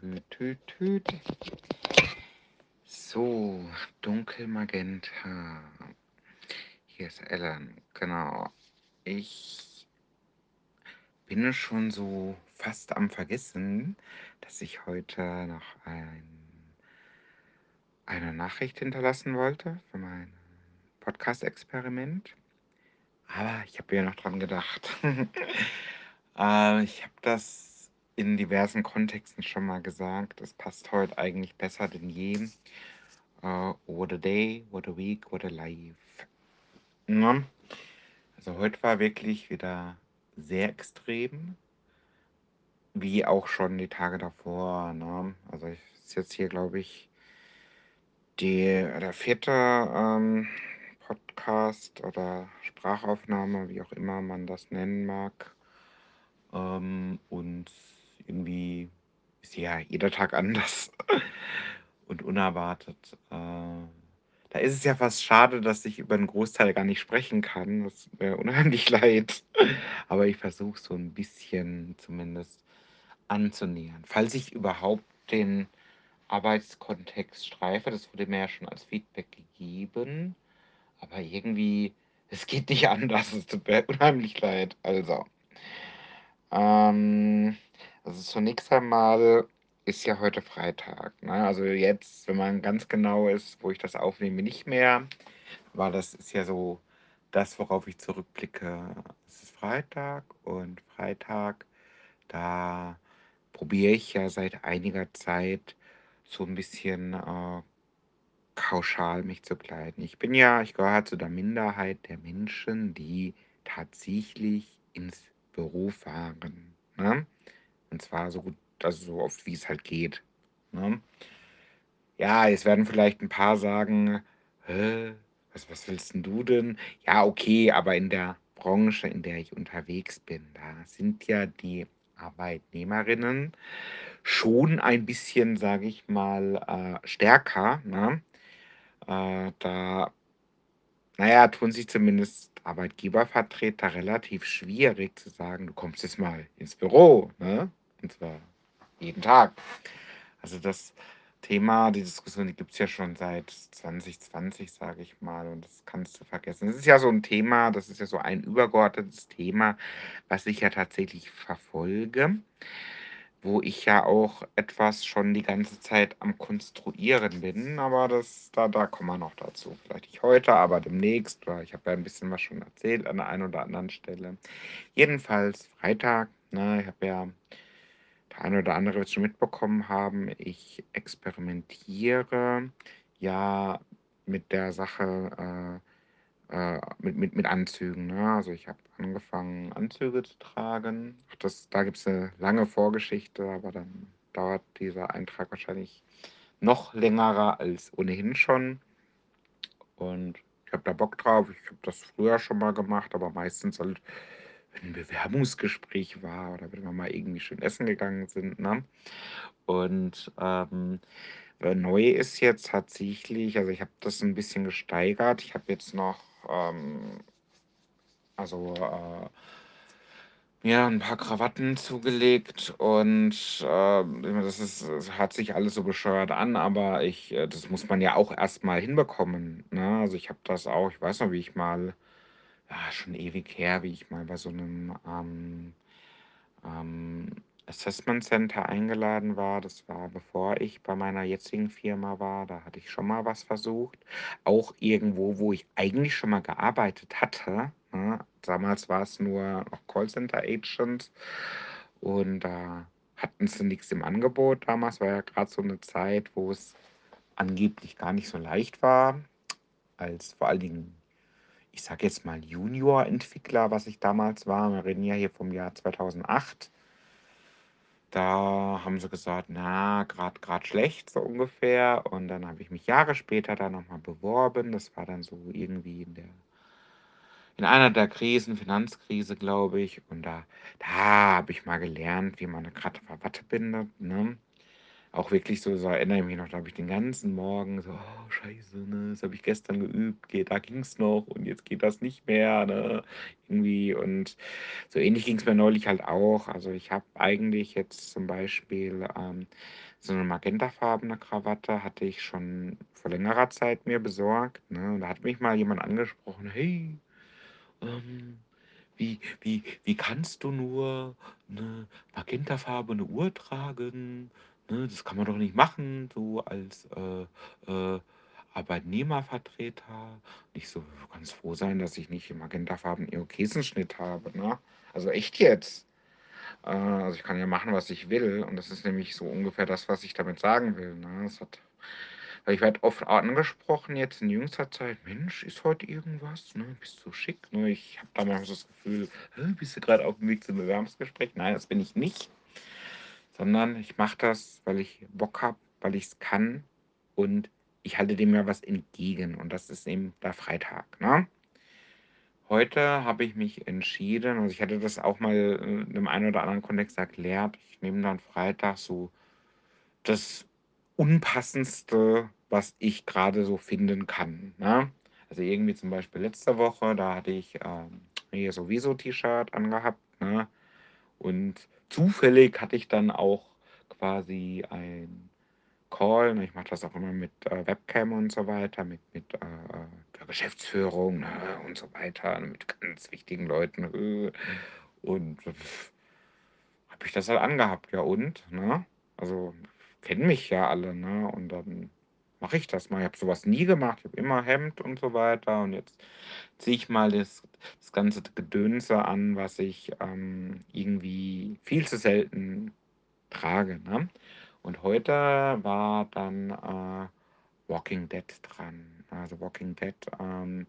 Tüt, tüt, tüt. So. Hier ist Ellen, genau. Ich bin schon so fast am Vergessen, dass ich heute noch ein, eine Nachricht hinterlassen wollte für mein Podcast-Experiment. Aber ich habe ja noch dran gedacht. äh, ich habe das in diversen Kontexten schon mal gesagt. Es passt heute eigentlich besser denn je. Uh, what a day, what a week, what a life. Ja. Also heute war wirklich wieder sehr extrem, wie auch schon die Tage davor. Ne? Also ich ist jetzt hier, glaube ich, die, der vierte ähm, Podcast oder Sprachaufnahme, wie auch immer man das nennen mag. Ähm, und irgendwie ist ja jeder Tag anders und unerwartet. Äh, da ist es ja fast schade, dass ich über einen Großteil gar nicht sprechen kann. Das wäre unheimlich leid. Aber ich versuche so ein bisschen zumindest anzunähern. Falls ich überhaupt den Arbeitskontext streife, das wurde mir ja schon als Feedback gegeben. Aber irgendwie, es geht nicht anders. Es tut mir unheimlich leid. Also. Ähm, also zunächst einmal ist ja heute Freitag. Ne? Also jetzt, wenn man ganz genau ist, wo ich das aufnehme, nicht mehr. Weil das ist ja so das, worauf ich zurückblicke. Es ist Freitag und Freitag, da probiere ich ja seit einiger Zeit so ein bisschen äh, kauschal mich zu kleiden. Ich bin ja, ich gehöre zu der Minderheit der Menschen, die tatsächlich ins Büro fahren. Ne? Und zwar so gut, also so oft wie es halt geht. Ne? Ja, jetzt werden vielleicht ein paar sagen, was, was willst denn du denn? Ja, okay, aber in der Branche, in der ich unterwegs bin, da sind ja die Arbeitnehmerinnen schon ein bisschen, sage ich mal, äh, stärker. Ne? Äh, da, naja, tun sich zumindest Arbeitgebervertreter relativ schwierig zu sagen, du kommst jetzt mal ins Büro, ne? Und zwar jeden Tag. Also das Thema, die Diskussion, die gibt es ja schon seit 2020, sage ich mal, und das kannst du vergessen. Das ist ja so ein Thema, das ist ja so ein übergeordnetes Thema, was ich ja tatsächlich verfolge wo ich ja auch etwas schon die ganze Zeit am Konstruieren bin, aber das, da, da kommen wir noch dazu. Vielleicht nicht heute, aber demnächst, weil ich habe ja ein bisschen was schon erzählt an der einen oder anderen Stelle. Jedenfalls Freitag, ne, ich habe ja eine oder andere wird schon mitbekommen haben, ich experimentiere ja mit der Sache, äh, äh, mit, mit, mit Anzügen. Ne? Also ich habe angefangen, Anzüge zu tragen. Das, da gibt es eine lange Vorgeschichte, aber dann dauert dieser Eintrag wahrscheinlich noch längerer als ohnehin schon. Und ich habe da Bock drauf. Ich habe das früher schon mal gemacht, aber meistens halt, wenn ein Bewerbungsgespräch war oder wenn wir mal irgendwie schön essen gegangen sind. Ne? Und ähm, neu ist jetzt tatsächlich, also ich habe das ein bisschen gesteigert. Ich habe jetzt noch ähm, also äh, mir ein paar Krawatten zugelegt und äh, das ist, das hört sich alles so bescheuert an, aber ich, äh, das muss man ja auch erstmal hinbekommen. Ne? Also ich habe das auch, ich weiß noch, wie ich mal, ja, schon ewig her, wie ich mal bei so einem ähm, ähm, Assessment Center eingeladen war. Das war bevor ich bei meiner jetzigen Firma war. Da hatte ich schon mal was versucht. Auch irgendwo, wo ich eigentlich schon mal gearbeitet hatte. Ne? Damals war es nur noch Callcenter Agent und da hatten sie nichts im Angebot. Damals war ja gerade so eine Zeit, wo es angeblich gar nicht so leicht war, als vor allen Dingen ich sage jetzt mal Junior-Entwickler, was ich damals war. Wir reden ja hier vom Jahr 2008. Da haben sie gesagt, na, gerade gerade schlecht so ungefähr. Und dann habe ich mich Jahre später da nochmal beworben. Das war dann so irgendwie in der in einer der Krisen, Finanzkrise, glaube ich. Und da, da habe ich mal gelernt, wie man eine Krawatte bindet. Ne? Auch wirklich so, so erinnere ich mich noch, da habe ich den ganzen Morgen so, oh, scheiße, ne, das habe ich gestern geübt, geht, da ging's noch und jetzt geht das nicht mehr, ne, irgendwie und so ähnlich ging es mir neulich halt auch. Also ich habe eigentlich jetzt zum Beispiel ähm, so eine magentafarbene Krawatte hatte ich schon vor längerer Zeit mir besorgt, ne, und da hat mich mal jemand angesprochen: „Hey, ähm, wie wie wie kannst du nur 'ne magentafarbene Uhr tragen, ne? Das kann man doch nicht machen, so als, äh, äh, Arbeitnehmervertreter.“ Und ich so: „Du kannst froh sein, dass ich nicht magentafarbenen Irokesenschnitt habe, ne? Also echt jetzt.“ Äh, also ich kann ja machen, was ich will und das ist nämlich so ungefähr das, was ich damit sagen will, ne? Es hat weil ich werde oft angesprochen jetzt in jüngster Zeit: „Mensch, ist heute irgendwas, ne? Bist du schick“, ne? Ich habe da manchmal so das Gefühl: „Hä, bist du gerade auf dem Weg zum Bewerbungsgespräch?“ Nein, das bin ich nicht, sondern ich mache das, weil ich Bock habe, weil ich es kann und ich halte dem ja was entgegen und das ist eben der Freitag, ne? Heute habe ich mich entschieden also, ich hatte das auch mal, äh, in dem einen oder anderen Kontext erklärt. Ich nehme dann Freitag so das Unpassendste, was ich gerade so finden kann, ne? Also, irgendwie zum Beispiel letzte Woche, da hatte ich, ähm, hier so Wieso-T-Shirt angehabt, ne? Und zufällig hatte ich dann auch quasi ein Call, ne? Ich mache das auch immer mit, äh, Webcam und so weiter, mit mit, äh, äh, der Geschäftsführung, ne, und so weiter, ne, mit ganz wichtigen Leuten, äh. Und habe ich das halt angehabt, ja und, ne? Also, kennen mich ja alle, ne? Und dann mache ich das mal. Ich habe so was nie gemacht. Ich habe immer Hemd und so weiter und jetzt ziehe ich mal das das ganze Gedönse an, was ich, ähm, irgendwie viel zu selten trage, ne? Und heute war dann, äh, Walking Dead dran. Also, Walking Dead, ähm,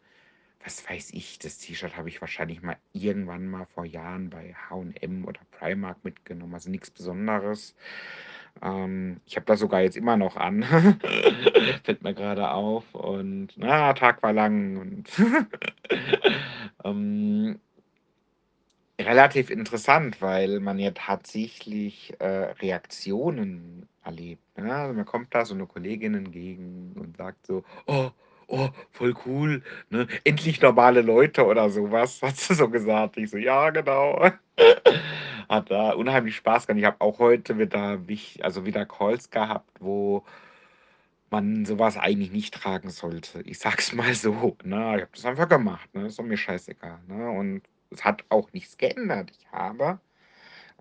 was weiß ich, das T-Shirt habe ich wahrscheinlich mal irgendwann mal vor Jahren bei H&M oder Primark mitgenommen, also nix Besonderes. Ähm, ich habe das sogar jetzt immer noch an, fällt mir gerade auf und, na, Tag war lang und, ähm relativ interessant, weil man ja tatsächlich, äh, Reaktionen erlebt, ne? Also, mir kommt da so 'ne Kollegin entgegen und sagt so: „Oh, oh, voll cool, ne? Endlich normale Leute“ oder so was, hat sie so gesagt. Ich so: „Ja, genau.“ Hat da unheimlich Spaß gehabt. Ich habe auch heute wieder also wieder Calls gehabt, wo man so was eigentlich nicht tragen sollte. Ich sage es mal so, ne? Ich habe das einfach gemacht, ne? Ist doch mir scheißegal, ne? Und es hat auch nichts geändert. Ich habe,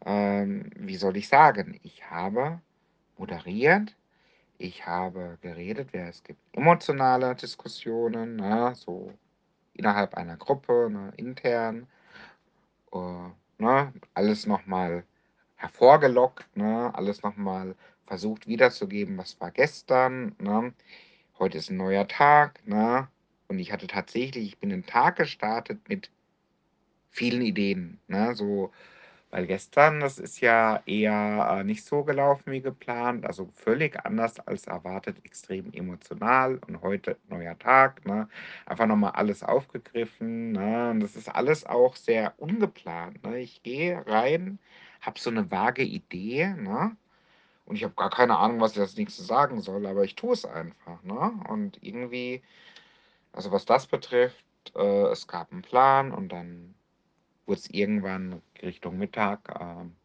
ähm, wie soll ich sagen, ich habe moderiert, ich habe geredet, wer es gibt emotionale Diskussionen, ne, so innerhalb einer Gruppe, ne, intern. Äh, ne, alles noch mal hervorgelockt, ne, alles noch mal versucht wiederzugeben, was war gestern, ne? Heute ist 'n neuer Tag, ne? Und ich hatte tatsächlich ich bin in den Tag gestartet mit vielen Ideen, ne, so weil gestern, das ist ja eher, äh, nicht so gelaufen wie geplant, also völlig anders als erwartet, extrem emotional und heute neuer Tag, ne? Einfach noch mal alles aufgegriffen, ne? Und das ist alles auch sehr ungeplant, ne? Ich gehe rein, habe so 'ne vage Idee, ne? Und ich habe gar keine Ahnung, was ich als Nächstes sagen soll, aber ich tue es einfach, ne? Und irgendwie also was das betrifft, äh, es gab 'n Plan und dann wurd's irgendwann Richtung Mittag, ähm,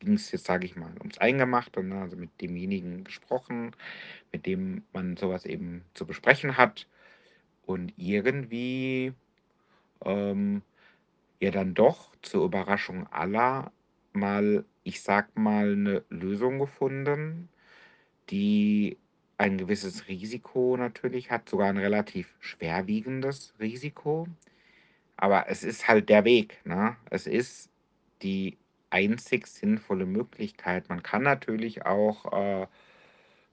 ging's jetzt, sage ich mal, ums Eingemachte, ne, also mit demjenigen gesprochen, mit dem man so was eben zu besprechen hat und irgendwie, ähm, ja dann doch zur Überraschung aller mal, ich sage mal, 'ne Lösung gefunden, die ein gewisses Risiko natürlich hat, sogar 'n relativ schwerwiegendes Risiko. Aber es ist halt der Weg, ne? Es ist die einzig sinnvolle Möglichkeit. Man kann natürlich auch, äh,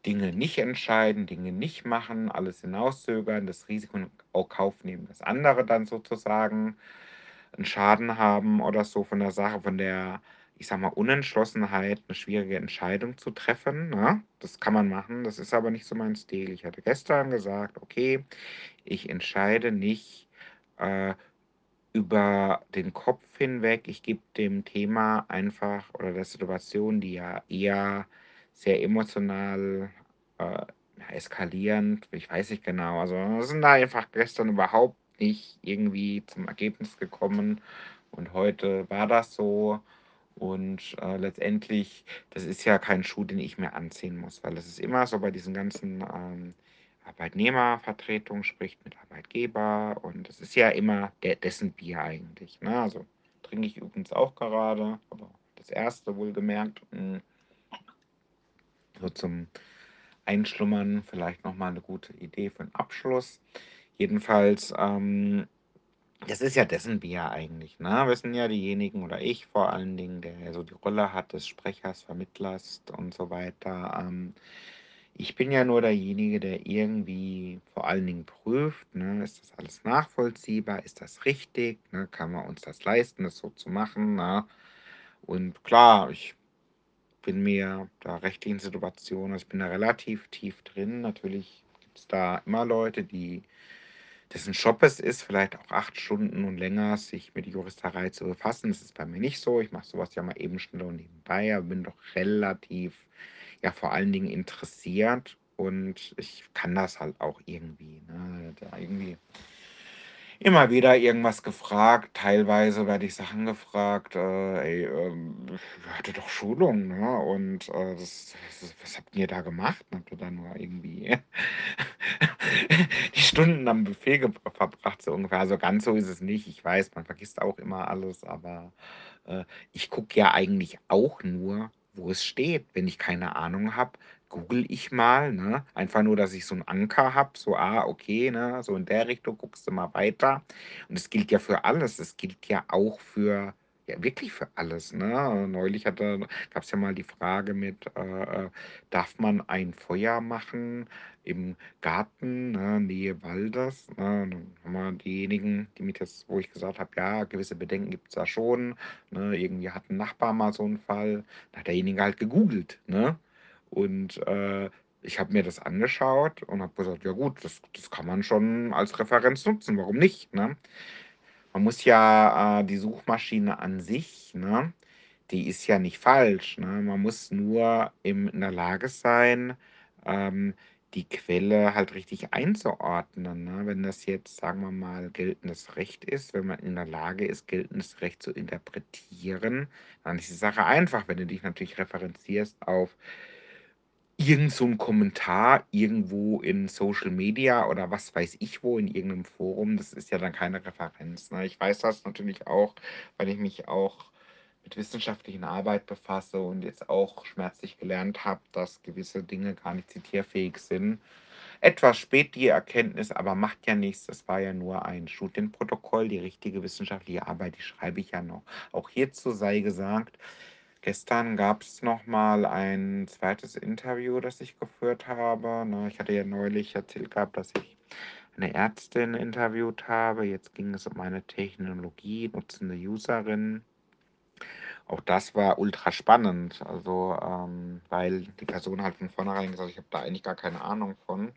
Dinge nicht entscheiden, Dinge nicht machen, alles hinauszögern, das Risiko in au Kauf nehmen, dass andere dann sozusagen 'n Schaden haben oder so von der Sache, von der, ich sage mal, Unentschlossenheit, 'ne schwierige Entscheidung zu treffen, ne? Das kann man machen, das ist aber nicht so mein Stil. Ich hatte gestern gesagt: „Okay, ich entscheide nicht, äh, über den Kopf hinweg. Ich gebe dem Thema einfach oder der Situation, die ja eher sehr emotional, äh, eskalierend, ich weiß nicht genau. Also, wir sind da einfach gestern überhaupt nicht irgendwie zum Ergebnis gekommen und heute war das so und, äh, letztendlich das ist ja kein Schuh, den ich mir anziehen muss, weil das ist immer so bei diesen ganzen, ähm, Arbeitnehmervertretung spricht mit Arbeitgeber und das ist ja immer de dessen Bier eigentlich, ne? Also, trinke ich übrigens auch gerade, aber das erste wohlgemerkt. Hm. So zum Einschlummern vielleicht noch mal 'ne gute Idee für 'n Abschluss. Jedenfalls, ähm, das ist ja dessen Bier eigentlich, ne? Wir ja diejenigen oder ich vor allen Dingen, der so die Rolle hat des Sprechers, Vermittlers und so weiter. Ähm, ich bin ja nur derjenige, der irgendwie vor allen Dingen prüft, ne, ist das alles nachvollziehbar? Ist das richtig, ne? Kann man uns das leisten, das so zu machen, ne? Und klar, ich bin mir der rechtlichen Situation also, ich bin da relativ tief drin. Natürlich gibt's da immer Leute, die dessen Job es ist, vielleicht auch 8 Stunden und länger sich mit Juristerei zu befassen. Das ist bei mir nicht so. Ich mache so was ja mal eben schnell und nebenbei, aber bin doch relativ, ja, vor allen Dingen interessiert und ich kann das halt auch irgendwie, ne? Da irgendwie immer wieder irgendwas gefragt. Teilweise werde ich Sachen gefragt, äh: „Ey, ähm, ihr hattet doch Schulung, ne? Und, äh, das was was habt ihr da gemacht? Habt ihr da nur irgendwie die Stunden am Buffet geb verbracht?“ So ungefähr. Also, ganz so ist es nicht. Ich weiß, man vergisst auch immer alles, aber, äh, ich gucke ja eigentlich auch nur, wo es steht. Wenn ich keine Ahnung habe, google ich mal, ne? Einfach nur, dass ich so 'n Anker habe, so: „Ah, okay, ne, so in der Richtung guckst du mal weiter.“ Und das gilt ja für alles. Das gilt ja auch für ja, wirklich für alles, ne? Neulich hatte gab's ja mal die Frage mit, äh, äh, darf man ein Feuer machen im Garten, ne, Nähe Waldes, ne? Dann haben wir diejenigen, die mich das wo ich gesagt habe: „Ja, gewisse Bedenken gibt's da schon“, ne? Irgendwie hat 'n Nachbar mal so 'n Fall. Da hat derjenige halt gegoogelt, ne? Und, äh, ich habe mir das angeschaut und habe gesagt: „Ja gut, das das kann man schon als Referenz nutzen, warum nicht“, ne? Man muss ja äh, die Suchmaschine an sich, ne, die ist ja nicht falsch, ne? Man muss nur in der Lage sein, ähm, die Quelle halt richtig einzuordnen, ne? Wenn das jetzt, sagen wir mal, geltendes Recht ist, wenn man in der Lage ist, geltendes Recht zu interpretieren, dann ist die Sache einfach. Wenn du dich natürlich referenzierst auf irgend so 'n Kommentar irgendwo in Social Media oder was weiß ich wo, in irgend 'nem Forum, das ist ja dann keine Referenz, ne? Ich weiß das natürlich auch, weil ich mich auch mit wissenschaftlichen Arbeit befasse und jetzt auch schmerzlich gelernt habe, dass gewisse Dinge gar nicht zitierfähig sind. Etwas spät die Erkenntnis, aber macht ja nichts. Das war ja nur ein Studienprotokoll. Die richtige wissenschaftliche Arbeit, die schreibe ich ja noch. Auch hierzu sei gesagt, gestern gab's noch mal ein 2. Interview, das ich geführt habe, ne? Ich hatte ja neulich erzählt gehabt, dass ich 'ne Ärztin interviewt habe. Jetzt ging es um eine Technologie nutzende Userin. Auch das war ultraspannend, also, ähm, weil die Person halt von vornherein gesagt hat: „Ich habe da eigentlich gar keine Ahnung von.“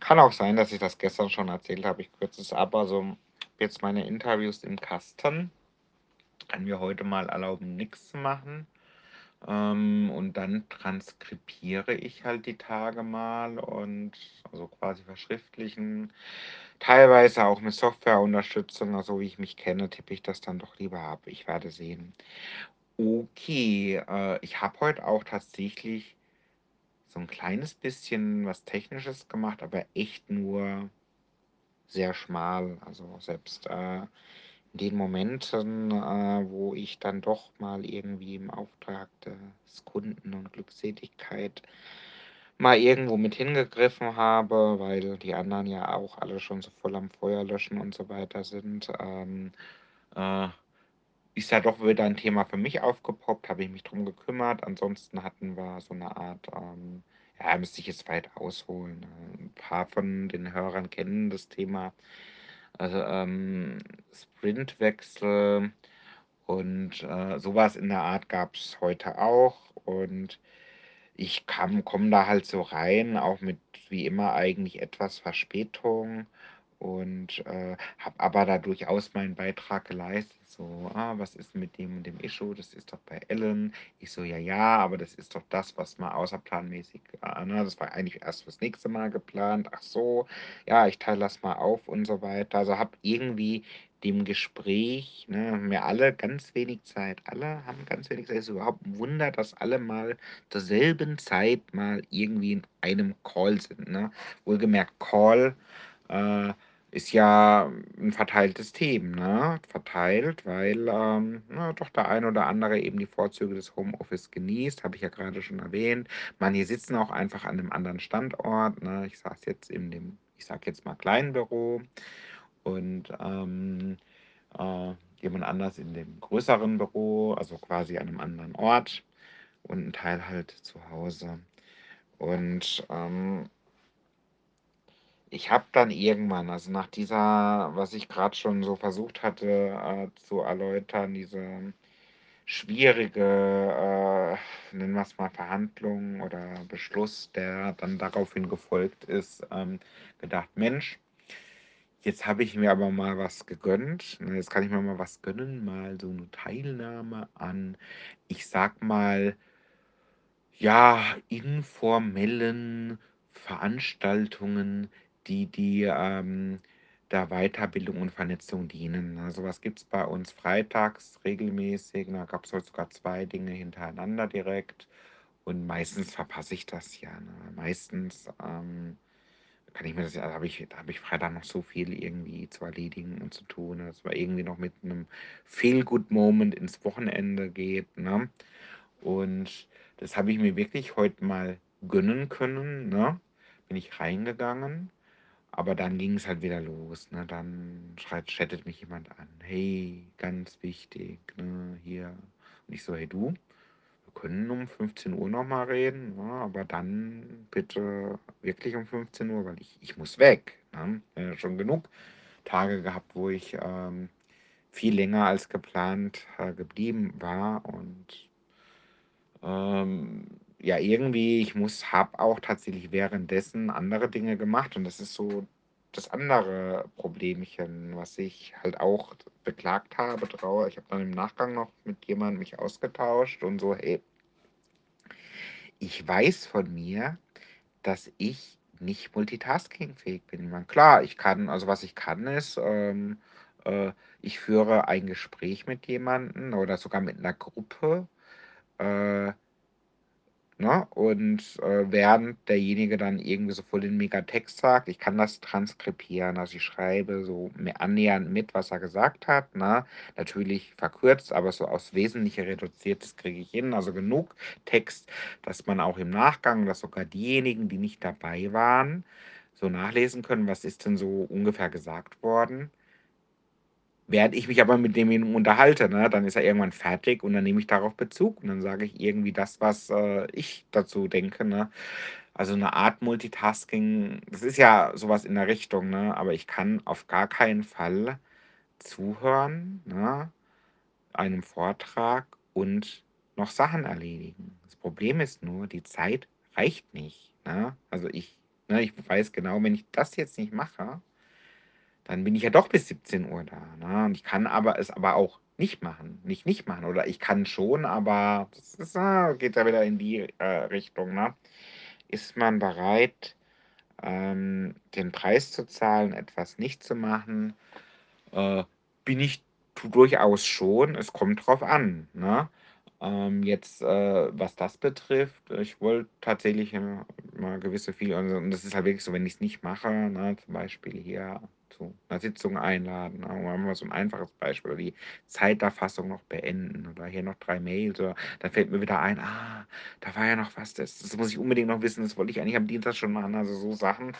Kann auch sein, dass ich das gestern schon erzählt habe. Ich kürze es ab. Also, jetzt meine Interviews im Kasten. Kann mir heute mal erlauben, nix zu machen. Ähm, und dann transkribiere ich halt die Tage mal und also, quasi verschriftlichen. Teilweise auch mit Softwareunterstützung, also, wie ich mich kenne, tippe ich das dann doch lieber ab. Ich werde sehen. Okay, äh, ich habe heute auch tatsächlich so 'n kleines bisschen was Technisches gemacht, aber echt nur sehr schmal. Also, selbst, äh, den Momenten, äh, wo ich dann doch mal irgendwie im Auftrag des Kunden und Glückseligkeit mal irgendwo mit hingegriffen habe, weil die anderen ja auch alle schon so voll am Feuer löschen und so weiter sind, ähm, äh, ist ja doch wieder 'n Thema für mich aufgepoppt, habe ich mich drum gekümmert. Ansonsten hatten wir so 'ne Art, ähm ja, müsste ich jetzt weit ausholen, ne? 'N paar von den Hörern kennen das Thema. Also, ähm, Sprintwechsel und, äh, so was in der Art gab's heute auch. Und ich kam komme da halt so rein, auch mit wie immer eigentlich etwas Verspätung und äh, habe aber da durchaus meinen Beitrag geleistet. So, ah, was ist mit dem und dem Issue? Das ist doch bei Ellen. Ich so, ja, ja, aber das ist doch das, was mal außerplanmäßig, äh, ne? Das war eigentlich erst fürs nächste Mal geplant. Ach so, ja, ich teile das mal auf und so weiter. Also habe irgendwie dem Gespräch, ne, haben wir alle ganz wenig Zeit. Alle haben ganz wenig Zeit. Es ist überhaupt ein Wunder, dass alle mal zur selben Zeit mal irgendwie in einem Call sind. Ne? Wohlgemerkt, Call äh, ist ja ein verteiltes Thema, ne? Verteilt, weil ähm, na, doch der ein oder andere eben die Vorzüge des Homeoffice genießt, habe ich ja gerade schon erwähnt. Manche sitzen auch einfach an einem anderen Standort. Ne? Ich saß jetzt in dem, ich sage jetzt mal kleinen Büro und ähm, äh, jemand anders in dem größeren Büro, also quasi an einem anderen Ort und ein Teil halt zu Hause. Und ähm, ich habe dann irgendwann, also nach dieser, was ich gerade schon so versucht hatte äh, zu erläutern, diese schwierige, äh, nennen wir es mal Verhandlung oder Beschluss, der dann daraufhin gefolgt ist, ähm, gedacht, Mensch, jetzt habe ich mir aber mal was gegönnt. Jetzt kann ich mir mal was gönnen, mal so eine Teilnahme an, ich sag mal, ja, informellen Veranstaltungen, die die, ähm, der Weiterbildung und Vernetzung dienen. Ne, so was gibt's bei uns freitags regelmäßig. Da gab's heute sogar 2 Dinge hintereinander direkt und meistens verpasse ich das ja, ne? Meistens, ähm, kann ich mir das ja da habe ich da habe ich Freitag noch so viel irgendwie zu erledigen und zu tun. ne? Dass man irgendwie noch mit 'nem Feel-Good-Moment ins Wochenende geht, ne? Und das habe ich mir wirklich heute mal gönnen können, ne? Bin ich reingegangen, aber dann ging es halt wieder los, ne? Dann schreit chattet mich jemand an: „Hey, ganz wichtig, ne, hier.“ Und ich so: „Hey du, wir können um 15 Uhr noch mal reden, ne, aber dann bitte wirklich um 15 Uhr, weil ich ich muss weg“, ne? Äh, schon genug Tage gehabt, wo ich, ähm, viel länger als geplant, äh, geblieben war und ähm, ja, irgendwie, ich muss habe auch tatsächlich währenddessen andere Dinge gemacht und das ist so das andere Problemchen, was ich halt auch beklagt habe drau ich habe dann im Nachgang noch mit jemandem mich ausgetauscht und so: „Hey“ „ich weiß von mir, dass ich nicht multitaskingfähig bin.“ Ich meine, klar, ich kann also, was ich kann, ist, ähm, äh, ich führe ein Gespräch mit jemandem oder sogar mit 'ner Gruppe, äh Ne? Und, äh, während derjenige dann irgendwie so voll den Megatext sagt, ich kann das transkribieren. Also, ich schreibe so me annähernd mit, was er gesagt hat, ne? Natürlich verkürzt, aber so aufs Wesentliche reduziert, das kriege ich hin. Also, genug Text, dass man auch im Nachgang dass sogar diejenigen, die nicht dabei waren, so nachlesen können, was ist denn so ungefähr gesagt worden. Während ich mich aber mit demjenigen unterhalte, ne, dann ist er irgendwann fertig und dann nehme ich darauf Bezug und dann sage ich irgendwie das, was, äh, ich dazu denke, ne? Also, 'ne Art Multitasking, das ist ja so was in der Richtung, ne, aber ich kann auf gar keinen Fall zuhören, ne, einem Vortrag und noch Sachen erledigen. Das Problem ist nur, die Zeit reicht nicht, ne? Also, ich ne, ich weiß genau, wenn ich das jetzt nicht mache dann bin ich ja doch bis 17:00 da, ne? Und ich kann aber es aber auch nicht machen nicht nicht machen oder ich kann schon, aber das ist, ah geht ja wieder in die, äh, Richtung, ne? Ist man bereit, ähm, den Preis zu zahlen, etwas nicht zu machen? Äh, bin ich durchaus schon. Es kommt drauf an, ne? Ähm, jetzt, äh, was das betrifft, ich wollte tatsächlich, äh, mal gewisse viel also, und das ist halt wirklich so, wenn ich's nicht mache, ne, zum Beispiel hier zu 'ner Sitzung einladen? Machen wir so 'n einfaches Beispiel oder die Zeiterfassung noch beenden oder hier noch 3 Mails oder dann fällt mir wieder ein: „Ah, da war ja noch was, das das muss ich unbedingt noch wissen, das wollte ich eigentlich am Dienstag schon machen.“ Also, so Sachen,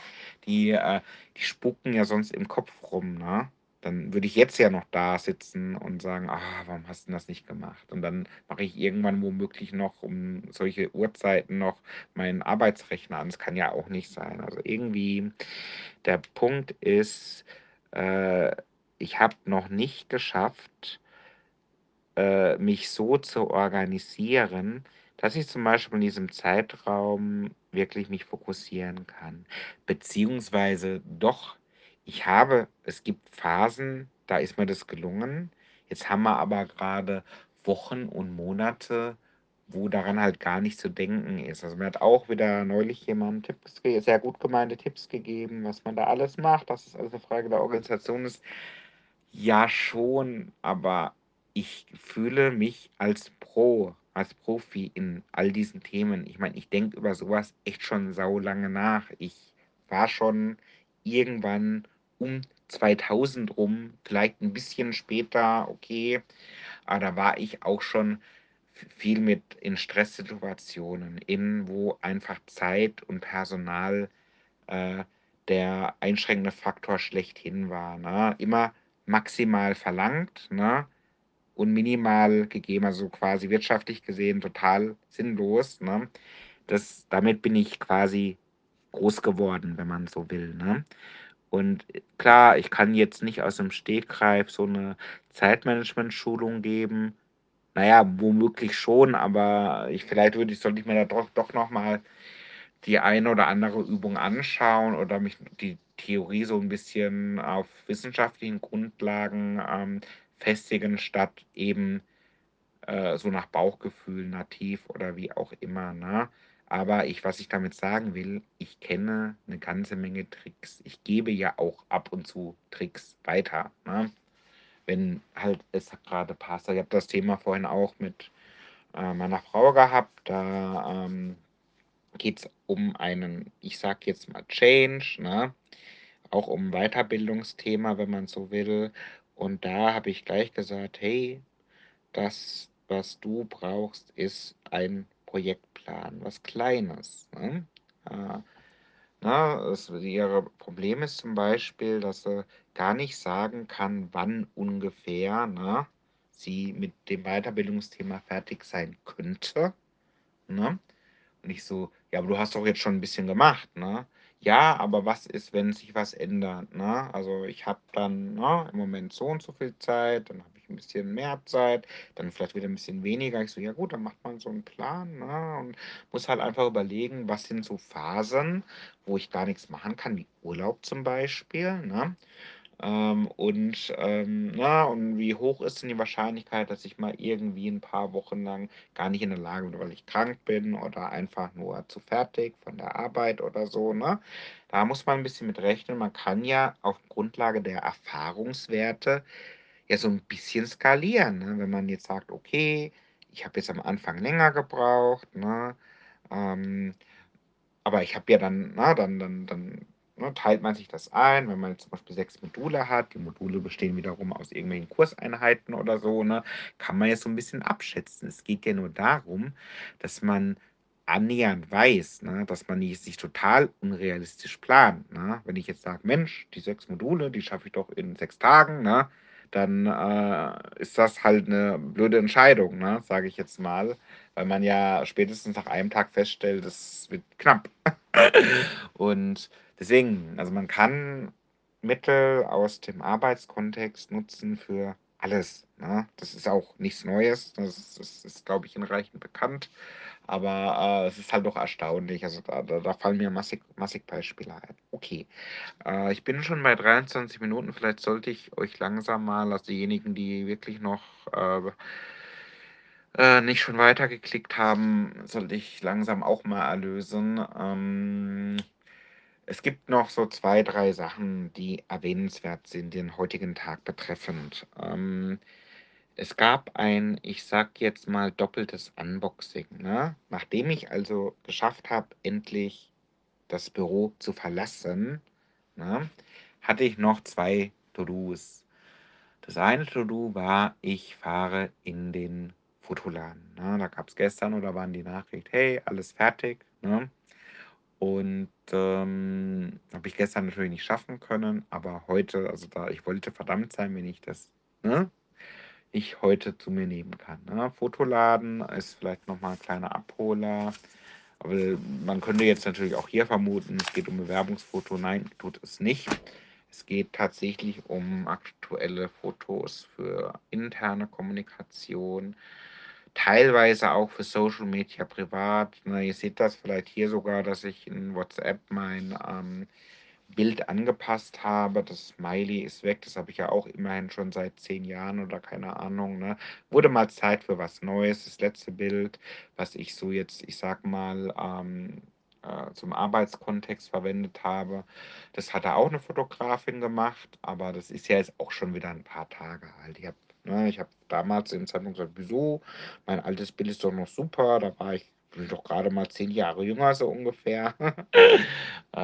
die, äh die spuken ja sonst im Kopf rum, ne? Dann würde ich jetzt ja noch da sitzen und sagen: „Ah, warum hast 'n das nicht gemacht?“ Und dann mache ich irgendwann womöglich noch um solche Uhrzeiten noch meinen Arbeitsrechner an. Das kann ja auch nicht sein. Also, irgendwie der Punkt ist, äh, ich habe noch nicht geschafft äh, mich so zu organisieren, dass ich zum Beispiel in diesem Zeitraum wirklich mich fokussieren kann. Beziehungsweise doch, ich habe es gibt Phasen, da ist mir das gelungen. Jetzt haben wir aber gerade Wochen und Monate, wo daran halt gar nicht zu denken ist. Also, mir hat auch wieder neulich jemand Tipps sehr gut gemeinte Tipps gegeben, was man da alles macht, dass es alles 'ne Frage der Organisation ist. Ja, schon, aber ich fühle mich als Pro als Profi in all diesen Themen. Ich meine, ich denke über sowas echt schon saulange nach. Ich war schon irgendwann um 2000 rum, vielleicht ein bisschen später, okay, aber da war ich auch schon viel mit in Stresssituationen, in wo einfach Zeit und Personal, äh, der einschränkende Faktor schlechthin war, ne? Immer maximal verlangt, ne, und minimal gegeben, also quasi wirtschaftlich gesehen total sinnlos, ne? Das damit bin ich quasi groß geworden, wenn man so will, ne? Und, äh, klar, ich kann jetzt nicht aus dem Stegreif so eine Zeitmanagement-Schulung geben. Na ja, womöglich schon, aber ich vielleicht würde ich sollte ich mir da doch doch noch mal die eine oder andere Übung anschauen oder mich die Theorie so ein bisschen auf wissenschaftlichen Grundlagen, ähm, festigen, statt eben, äh, so nach Bauchgefühl, nativ oder wie auch immer, ne? Aber ich was ich damit sagen will, ich kenne eine ganze Menge Tricks. Ich gebe ja auch ab und zu Tricks weiter, ne? Wenn halt es gerade passt. Ich habe das Thema vorhin auch mit, äh, meiner Frau gehabt. Da, ähm, geht es um einen, ich sage jetzt mal Change, ne? Auch um Weiterbildungsthema, wenn man so will. Und da habe ich gleich gesagt: „Hey, das, was du brauchst, ist ein Projektplan, was Kleines“, ne? Ne, es ihre Problem ist zum Beispiel, dass sie gar nicht sagen kann, wann ungefähr, ne, sie mit dem Weiterbildungsthema fertig sein könnte, ne? Und ich so: „Ja, aber du hast doch jetzt schon ein bisschen gemacht, ne?“ „Ja, aber was ist, wenn sich was ändert, ne? Also, ich habe dann, ne, im Moment so und so viel Zeit, dann habe ich ein bisschen mehr Zeit, dann vielleicht wieder ein bisschen weniger.“ Ich so: „Ja gut, dann macht man so einen Plan, ne, und muss halt einfach überlegen, was sind so Phasen, wo ich gar nichts machen kann, wie Urlaub zum Beispiel, ne? Ähm, und, ähm, na, und wie hoch ist denn die Wahrscheinlichkeit, dass ich mal irgendwie ein paar Wochen lang gar nicht in der Lage bin, weil ich krank bin oder einfach nur zu fertig von der Arbeit oder so, ne? Da muss man ein bisschen mit rechnen. Man kann ja auf Grundlage der Erfahrungswerte ja so ein bisschen skalieren, ne? Wenn man jetzt sagt: „Okay, ich habe jetzt am Anfang länger gebraucht, ne, ähm, aber ich habe ja dann na, dann dann dann, ne, teilt man sich das ein, wenn man jetzt zum Beispiel 6 Module hat. Die Module bestehen wiederum aus irgendwelchen Kurseinheiten oder so, ne? Kann man jetzt so ein bisschen abschätzen. Es geht ja nur darum, dass man annähernd weiß, ne, dass man nicht sich total unrealistisch plant, ne? Wenn ich jetzt sage: „Mensch, die 6 Module, die schaffe ich doch in 6 Tagen“, ne? Dann, äh, ist das halt eine blöde Entscheidung, ne, sage ich jetzt mal, weil man ja spätestens nach einem Tag feststellt, es wird knapp. Und deswegen, also man kann Mittel aus dem Arbeitskontext nutzen für alles, ne? Das ist auch nichts Neues. Das das ist, glaube ich, hinreichend bekannt. Aber, äh, es ist halt doch erstaunlich. Also, da da da fallen mir massig massig Beispiele ein. Okay, äh, ich bin schon bei 23 Minuten. Vielleicht sollte ich euch langsam mal also diejenigen, die wirklich noch, äh äh, nicht schon weitergeklickt haben, sollte ich langsam auch mal erlösen. Ähm, es gibt noch so 2 3 Sachen, die erwähnenswert sind, den heutigen Tag betreffend. Ähm, es gab ein, ich sage jetzt mal, doppeltes Unboxing, ne? Nachdem ich also geschafft habe, endlich das Büro zu verlassen, ne, hatte ich noch 2 To-dos. Das eine To-do war, ich fahre in den Fotoladen, ne? Da gab's gestern oder wann die Nachricht: „Hey, alles fertig“, ne? Und, ähm, habe ich gestern natürlich nicht schaffen können, aber heute also, da ich wollte verdammt sein, wenn ich das, ne, ich heute zu mir nehmen kann, ne? Fotoladen ist vielleicht noch mal 'n kleiner Abholer, aber man könnte jetzt natürlich auch hier vermuten, es geht um Bewerbungsfoto. Nein, tut es nicht. Es geht tatsächlich um aktuelle Fotos für interne Kommunikation, teilweise auch für Social Media privat. Ne, ihr seht das vielleicht hier sogar, dass ich in WhatsApp mein, ähm Bild angepasst habe. Das Smiley ist weg, das habe ich ja auch immerhin schon seit 10 Jahren oder keine Ahnung, ne? Wurde mal Zeit für was Neues. Das letzte Bild, was ich so jetzt, ich sag mal, ähm, äh, zum Arbeitskontext verwendet habe, das hatte auch eine Fotografin gemacht, aber das ist ja jetzt auch schon wieder ein paar Tage alt. Ich habe ne, ich habe damals dem Zeitpunkt gesagt: „Wieso? Mein altes Bild ist doch noch super.“ Da war ich doch gerade mal 10 Jahre jünger so ungefähr. Äh,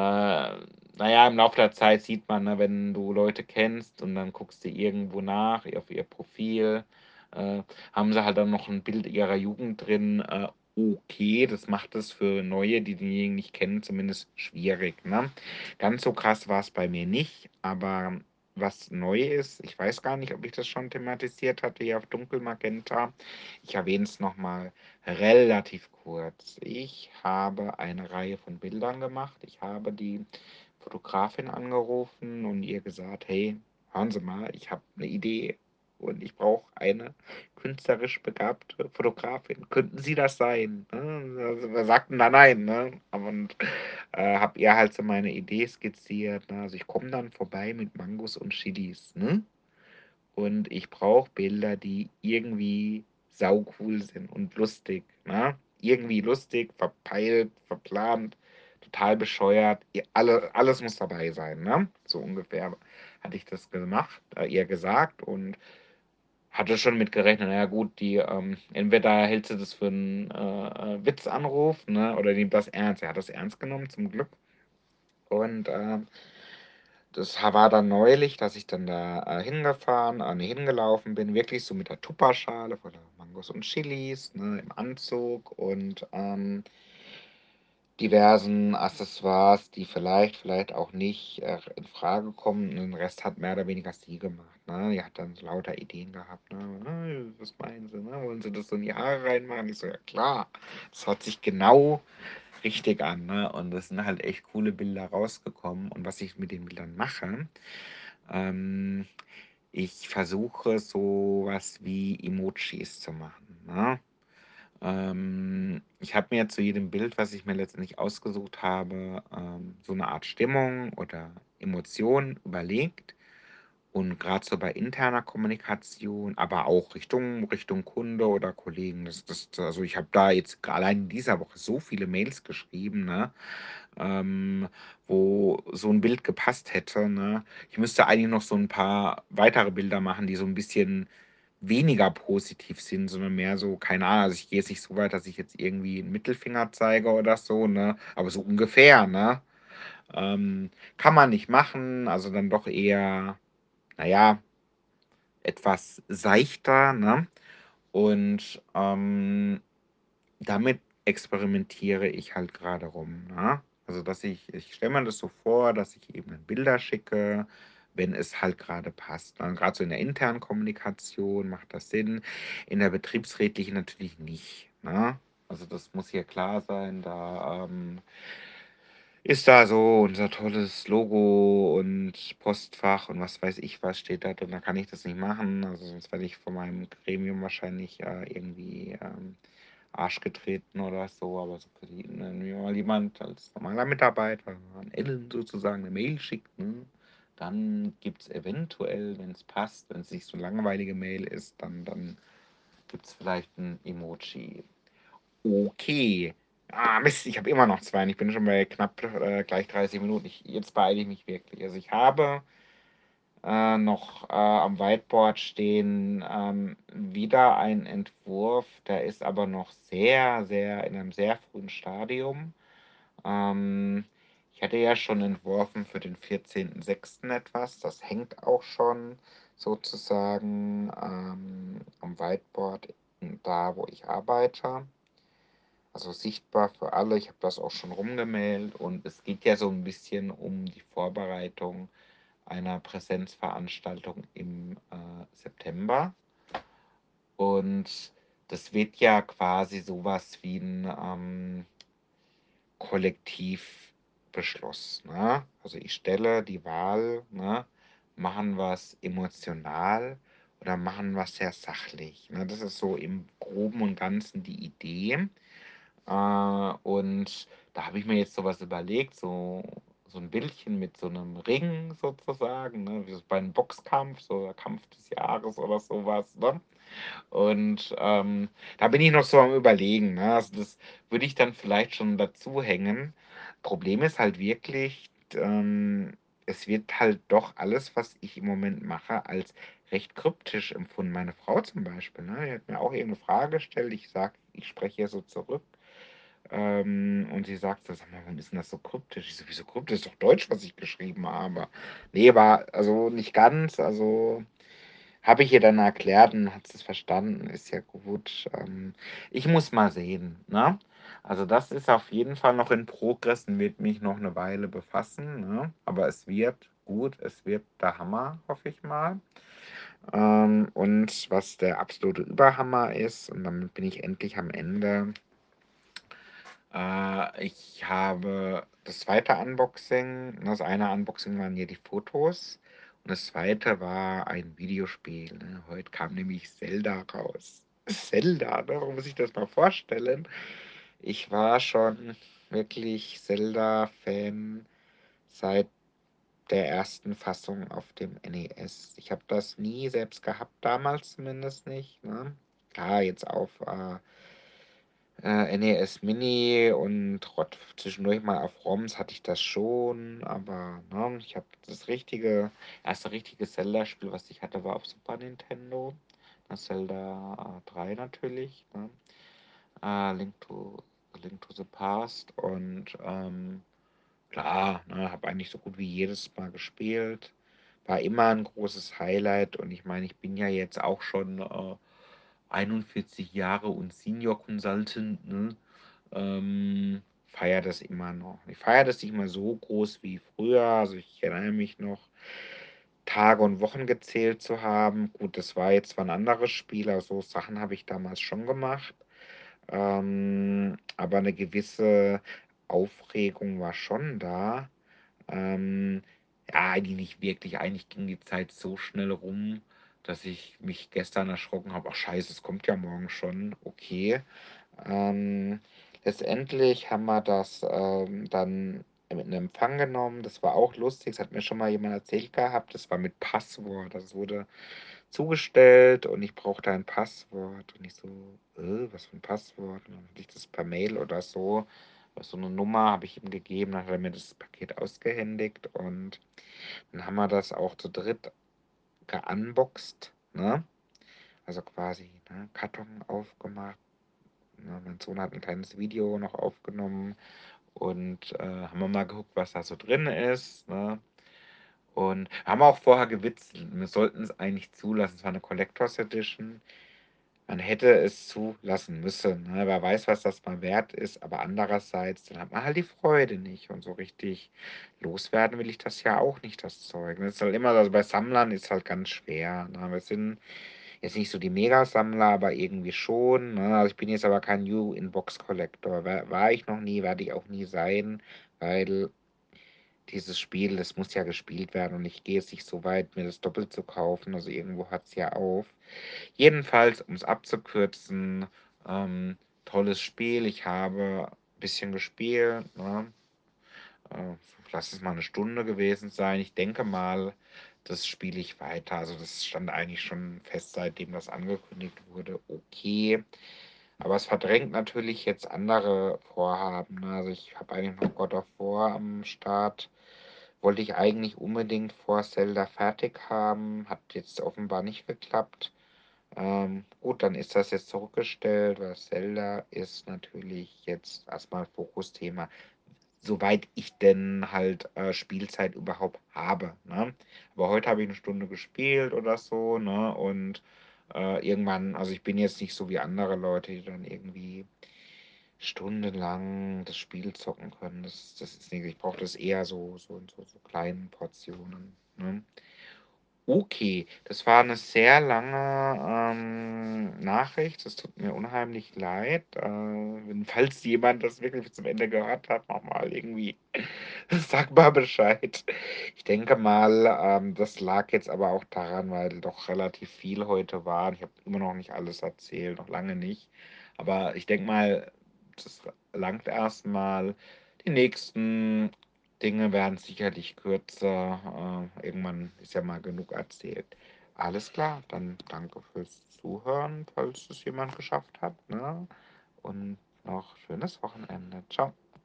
na ja, im Laufe der Zeit sieht man, ne, wenn du Leute kennst und dann guckst du irgendwo nach auf ihr Profil, äh, haben sie halt dann noch ein Bild ihrer Jugend drin. Äh, okay, das macht es für Neue, die denjenigen nicht kennen, zumindest schwierig, ne? Ganz so krass war es bei mir nicht, aber was neu ist, ich weiß gar nicht, ob ich das schon thematisiert hatte hier auf Dunkelmagenta. Ich erwähne es noch mal relativ kurz. Ich habe eine Reihe von Bildern gemacht. Ich habe die Fotografin angerufen und ihr gesagt: „Hey, hören Sie mal, ich habe eine Idee und ich brauche eine künstlerisch begabte Fotografin. Könnten Sie das sein?“ Ne? Also, wir sagten da nein, ne? Und, äh, habe ihr halt so meine Idee skizziert, ne? Also, ich komme dann vorbei mit Mangos und Chilis, ne? Und ich brauche Bilder, die irgendwie saucool sind und lustig, ne? Irgendwie lustig, verpeilt, verplant, total bescheuert. Alle alles muss dabei sein, ne? So ungefähr hatte ich das gemacht äh, ihr gesagt und hatte schon mit gerechnet, na ja gut, die, ähm entweder hält sie das für 'n, äh, äh, Witzanruf, ne, oder nimmt das ernst. Er hat das ernst genommen zum Glück. Und, ähm das war dann neulich, dass ich dann da, äh, hingefahren äh, hingelaufen bin, wirklich so mit der Tupperschale voller Mangos und Chilis, ne, im Anzug. Und, ähm, diversen Accessoires, die vielleicht, vielleicht auch nicht, äh, infrage kommen. Und den Rest hat mehr oder weniger sie gemacht, ne? Die hat dann so lauter Ideen gehabt, ne? „Äh, was meinen Sie, ne? Wollen Sie das so in die Haare reinmachen?“ Ich so: „Ja klar, das hört sich genau richtig an“, ne? Und es sind halt echt coole Bilder rausgekommen. Und was ich mit den Bildern mache, ähm, ich versuche so was wie Emojis zu machen, ne? Ähm, ich habe mir zu jedem Bild, was ich mir letztendlich ausgesucht habe, ähm, so eine Art Stimmung oder Emotion überlegt. Und gerade so bei interner Kommunikation, aber auch Richtung Richtung Kunde oder Kollegen, das das also, ich habe da jetzt allein in dieser Woche so viele Mails geschrieben, ne, ähm, wo so ein Bild gepasst hätte, ne? Ich müsste eigentlich noch so ein paar weitere Bilder machen, die so ein bisschen weniger positiv sind, sondern mehr so, keine Ahnung, also, ich gehe jetzt nicht so weit, dass ich jetzt irgendwie 'n Mittelfinger zeige oder so, ne, aber so ungefähr, ne? Ähm, kann man nicht machen, also, dann doch eher, na ja, etwas seichter, ne? Und, ähm damit experimentiere ich halt gerade rum, ne? Also, dass ich ich stelle mir das so vor, dass ich eben Bilder schicke, wenn es halt gerade passt, ne? Grad so in der internen Kommunikation macht das Sinn, in der betriebsrätlichen natürlich nicht, ne? Also, das muss hier klar sein, da, ähm ist da so unser tolles Logo und Postfach und was weiß ich was steht da drin, da kann ich das nicht machen. Also, sonst werde ich von meinem Gremium wahrscheinlich, äh, irgendwie, ähm, Arsch getreten oder so, aber so wenn mir mal jemand als normaler Mitarbeiter an Ellen sozusagen 'ne Mail schickt, ne, dann gibt's eventuell, wenn's passt, wenn's nicht so langweilige Mail ist, dann dann gibt's vielleicht 'n Emoji. Okay. Ah, Mist, ich habe immer noch 2 und ich bin schon bei knapp, äh, gleich 30 Minuten. Ich jetzt beeile ich mich wirklich. Also, ich habe, äh, noch, äh, am Whiteboard stehen, ähm, wieder ein Entwurf, der ist aber noch sehr, sehr in einem sehr frühen Stadium. Ähm, ich hatte ja schon entworfen für den 14.06. etwas. Das hängt auch schon sozusagen, ähm, am Whiteboard, da, wo ich arbeite. Also, sichtbar für alle. Ich habe das auch schon rumgemailt und es geht ja so ein bisschen um die Vorbereitung einer Präsenzveranstaltung im, äh, September. Und das wird ja quasi sowas wie 'n, ähm, Kollektivbeschluss, ne? Also, ich stelle die Wahl, ne, machen wir's emotional oder machen wir's sehr sachlich, ne? Das ist so im Groben und Ganzen die Idee. Äh, und da habe ich mir jetzt so was überlegt, so so 'n Bildchen mit so 'nem Ring sozusagen, ne, wie so bei 'nem Boxkampf, so Kampf des Jahres oder so was, ne? Und, ähm, da bin ich noch so am Überlegen, ne? Also, das würde ich dann vielleicht schon dazu hängen. Problem ist halt wirklich, ähm, es wird halt doch alles, was ich im Moment mache, als recht kryptisch empfunden. Meine Frau zum Beispiel, ne, die hat mir auch irgend 'ne Frage gestellt. Ich sage ich spreche ihr so zurück, ähm, und sie sagt so: „Sag mal, warum ist 'n das so kryptisch?“ Ich so: „Wieso kryptisch? Ist doch Deutsch, was ich geschrieben habe.“ Ne, war also nicht ganz. Also, habe ich ihr dann erklärt und hat sie's verstanden, ist ja gut. Ähm, ich muss mal sehen, ne? Also, das ist auf jeden Fall noch in Progress und wird mich noch 'ne Weile befassen, ne? Aber es wird gut, es wird der Hammer, hoffe ich mal. Ähm, und was der absolute Überhammer ist, und damit bin ich endlich am Ende äh, ich habe das 2. Unboxing ne, das eine Unboxing waren ja die Fotos und das 2. war ein Videospiel, ne? Heute kam nämlich Zelda raus. Zelda, ne? Man muss sich das mal vorstellen. Ich war schon wirklich Zelda-Fan seit der ersten Fassung auf dem NES. Ich habe das nie selbst gehabt, damals zumindest nicht, ne? Klar, jetzt auf, äh äh, NES Mini und rot zwischendurch mal auf ROMs hatte ich das schon, aber, ne, ich habe das richtige 1. richtige Zelda-Spiel, was ich hatte, war auf Super Nintendo, Zelda 3 natürlich, ne? Äh, Link to Link to the Past und, ähm, klar, ne, habe eigentlich so gut wie jedes Mal gespielt. War immer 'n großes Highlight und ich meine, ich bin ja jetzt auch schon, äh, 41 Jahre und Senior Consultant, ne? Ähm, feiere das immer noch. Ich feiere das nicht mehr so groß wie früher. Also, ich erinnere mich noch, Tage und Wochen gezählt zu haben. Gut, das war jetzt zwar 'n anderes Spiel, aber so Sachen habe ich damals schon gemacht. Ähm, aber 'ne gewisse Aufregung war schon da. Ähm, ja, eigentlich nicht wirklich. Eigentlich ging die Zeit so schnell rum, dass ich mich gestern erschrocken habe: „Ach Scheiße, es kommt ja morgen schon, okay.“ Ähm, letztendlich haben wir das, ähm, dann in Empfang genommen. Das war auch lustig. Das hat mir schon mal jemand erzählt gehabt. Das war mit Passwort. Das wurde zugestellt und ich brauchte ein Passwort und ich so: „Äh, was für 'n Passwort?“ Und dann hatte ich das per Mail oder so so 'ne Nummer habe ich ihm gegeben, dann hat er mir das Paket ausgehändigt und dann haben wir das auch zu dritt geunboxt, ne? Also, quasi, ne, Karton aufgemacht, ne? Mein Sohn hat 'n kleines Video noch aufgenommen und, äh, haben wir mal geguckt, was da so drin ist, ne? Und haben auch vorher gewitzelt. Wir sollten's eigentlich zulassen. Es war 'ne Collectors Edition. Man hätte es zulassen müssen, ne? Wer weiß, was das mal wert ist, aber andererseits, dann hat man halt die Freude nicht und so richtig loswerden will ich das ja auch nicht, das Zeug, ne? Ist halt immer also, bei Sammlern ist halt ganz schwer, ne? Wir sind jetzt nicht so die Megasammler, aber irgendwie schon, ne? Also, ich bin jetzt aber kein New-in-Box-Collector. Wa war ich noch nie, werde ich auch nie sein, weil dieses Spiel, das muss ja gespielt werden und ich gehe jetzt nicht so weit, mir das doppelt zu kaufen. Also, irgendwo hört's ja auf. Jedenfalls, um's abzukürzen, ähm, tolles Spiel. Ich habe bisschen gespielt, ne? Äh, lass es mal 'ne Stunde gewesen sein. Ich denke mal, das spiele ich weiter. Also, das stand eigentlich schon fest, seitdem das angekündigt wurde, okay. Aber es verdrängt natürlich jetzt andere Vorhaben, ne? Also, ich habe eigentlich noch God of War am Start. Wollte ich eigentlich unbedingt vor Zelda fertig haben, hat jetzt offenbar nicht geklappt. Ähm, gut, dann ist das jetzt zurückgestellt, weil Zelda ist natürlich jetzt erst mal Fokusthema, soweit ich denn halt, äh, Spielzeit überhaupt habe, ne? Aber heute habe ich 'ne Stunde gespielt oder so, ne? Und, äh, irgendwann also, ich bin jetzt nicht so wie andere Leute, die dann irgendwie stundenlang das Spiel zocken können. Das das ist nix. Ich brauche das eher so so in so so kleinen Portionen, ne? Okay, das war 'ne sehr lange, ähm, Nachricht. Es tut mir unheimlich leid, äh, falls jemand das wirklich bis zum Ende gehört hat, noch mal irgendwie sag mal Bescheid. Ich denke mal, ähm, das lag jetzt aber auch daran, weil doch relativ viel heute war. Ich habe immer noch nicht alles erzählt, noch lange nicht. Aber ich denke mal, das langt erst mal. Die nächsten Dinge werden sicherlich kürzer. Äh, irgendwann ist ja mal genug erzählt. Alles klar, dann danke fürs Zuhören, falls es jemand geschafft hat, ne? Und noch schönes Wochenende. Ciao.